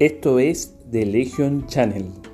Esto es The Legion Channel.